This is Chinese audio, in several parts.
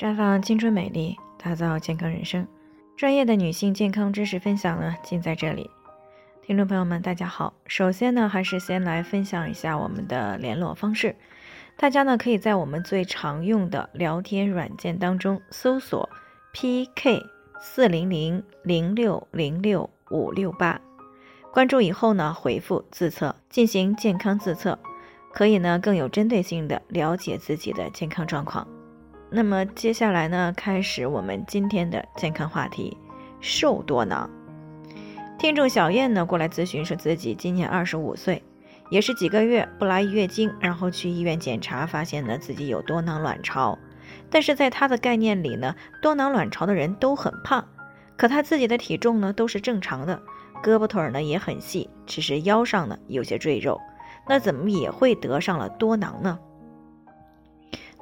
绽放青春美丽，打造健康人生。专业的女性健康知识分享呢，尽在这里。听众朋友们，大家好。首先呢，还是先来分享一下我们的联络方式。大家呢，可以在我们最常用的聊天软件当中搜索 PK 四零零零六零六五六八，关注以后呢，回复自测进行健康自测，可以呢更有针对性的了解自己的健康状况。那么接下来呢，开始我们今天的健康话题：瘦多囊。听众小燕呢过来咨询，说自己今年二十五岁，也是几个月不来月经，然后去医院检查，发现呢自己有多囊卵巢。但是在她的概念里呢，多囊卵巢的人都很胖，可她自己的体重呢都是正常的，胳膊腿呢也很细，只是腰上呢有些赘肉，那怎么也会得上了多囊呢？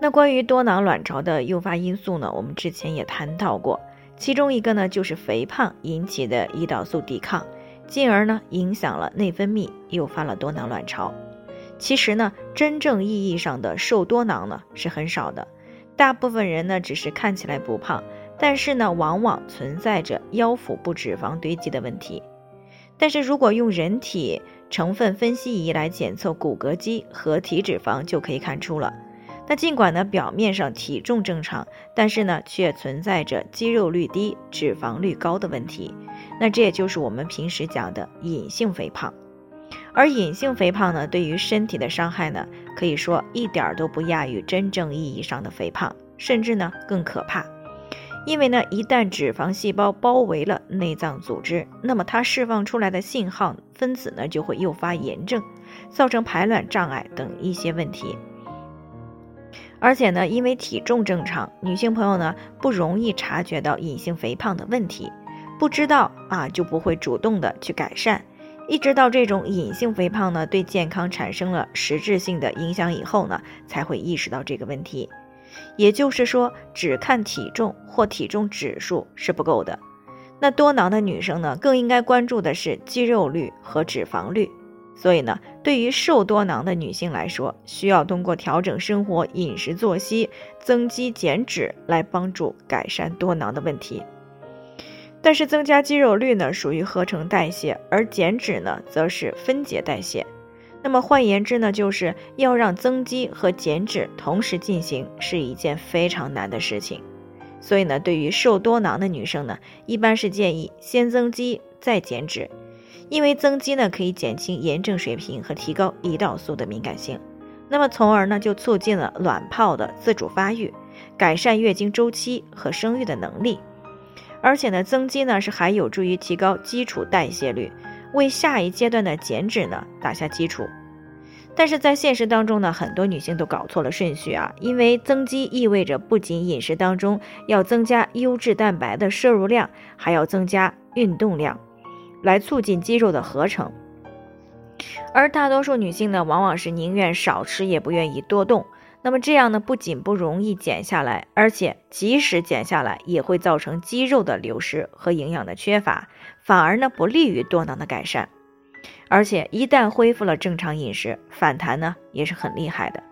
那关于多囊卵巢的诱发因素呢？我们之前也谈到过，其中一个呢就是肥胖引起的胰岛素抵抗，进而呢影响了内分泌，诱发了多囊卵巢。其实呢，真正意义上的瘦多囊呢是很少的，大部分人呢只是看起来不胖，但是呢往往存在着腰腹部脂肪堆积的问题。但是如果用人体成分分析仪来检测骨骼肌和体脂肪，就可以看出了。那尽管呢，表面上体重正常，但是呢，却存在着肌肉率低、脂肪率高的问题。那这也就是我们平时讲的隐性肥胖。而隐性肥胖呢，对于身体的伤害呢，可以说一点儿都不亚于真正意义上的肥胖，甚至呢更可怕。因为呢，一旦脂肪细胞包围了内脏组织，那么它释放出来的信号分子呢，就会诱发炎症，造成排卵障碍等一些问题。而且呢，因为体重正常，女性朋友呢不容易察觉到隐性肥胖的问题，不知道啊就不会主动的去改善，一直到这种隐性肥胖呢对健康产生了实质性的影响以后呢，才会意识到这个问题。也就是说，只看体重或体重指数是不够的，那多囊的女生呢更应该关注的是肌肉率和脂肪率。所以呢，对于瘦多囊的女性来说，需要通过调整生活饮食作息、增肌减脂来帮助改善多囊的问题。但是增加肌肉率呢，属于合成代谢，而减脂呢，则是分解代谢。那么换言之呢，就是要让增肌和减脂同时进行，是一件非常难的事情。所以呢，对于瘦多囊的女生呢，一般是建议先增肌再减脂。因为增肌呢，可以减轻炎症水平和提高胰岛素的敏感性，那么从而呢就促进了卵泡的自主发育，改善月经周期和生育的能力。而且呢，增肌呢是还有助于提高基础代谢率，为下一阶段的减脂呢打下基础。但是在现实当中呢，很多女性都搞错了顺序啊，因为增肌意味着不仅饮食当中要增加优质蛋白的摄入量，还要增加运动量。来促进肌肉的合成，而大多数女性呢，往往是宁愿少吃也不愿意多动。那么这样呢，不仅不容易减下来，而且即使减下来，也会造成肌肉的流失和营养的缺乏，反而呢不利于多囊的改善。而且一旦恢复了正常饮食，反弹呢也是很厉害的。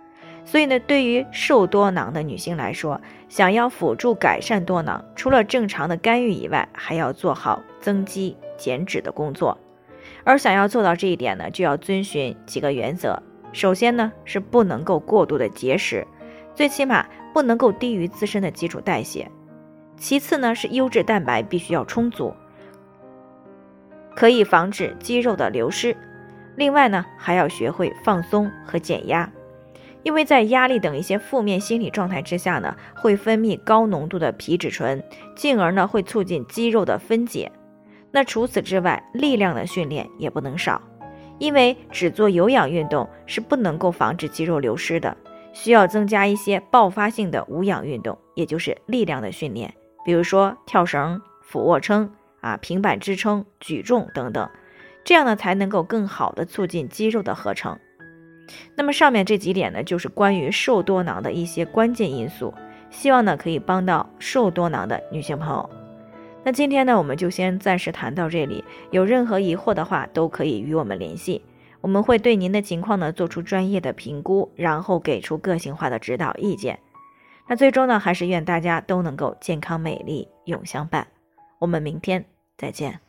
所以呢，对于瘦多囊的女性来说，想要辅助改善多囊，除了正常的干预以外，还要做好增肌。减脂的工作，而想要做到这一点呢，就要遵循几个原则。首先呢，是不能够过度的节食，最起码不能够低于自身的基础代谢。其次呢，是优质蛋白必须要充足，可以防止肌肉的流失。另外呢，还要学会放松和减压，因为在压力等一些负面心理状态之下呢，会分泌高浓度的皮质醇，进而呢会促进肌肉的分解。那除此之外，力量的训练也不能少，因为只做有氧运动是不能够防止肌肉流失的，需要增加一些爆发性的无氧运动，也就是力量的训练，比如说跳绳、俯卧撑啊、平板支撑、举重等等，这样呢才能够更好的促进肌肉的合成。那么上面这几点呢，就是关于瘦多囊的一些关键因素，希望呢可以帮到瘦多囊的女性朋友。那今天呢，我们就先暂时谈到这里。有任何疑惑的话，都可以与我们联系，我们会对您的情况呢做出专业的评估，然后给出个性化的指导意见。那最终呢，还是愿大家都能够健康美丽永相伴。我们明天再见。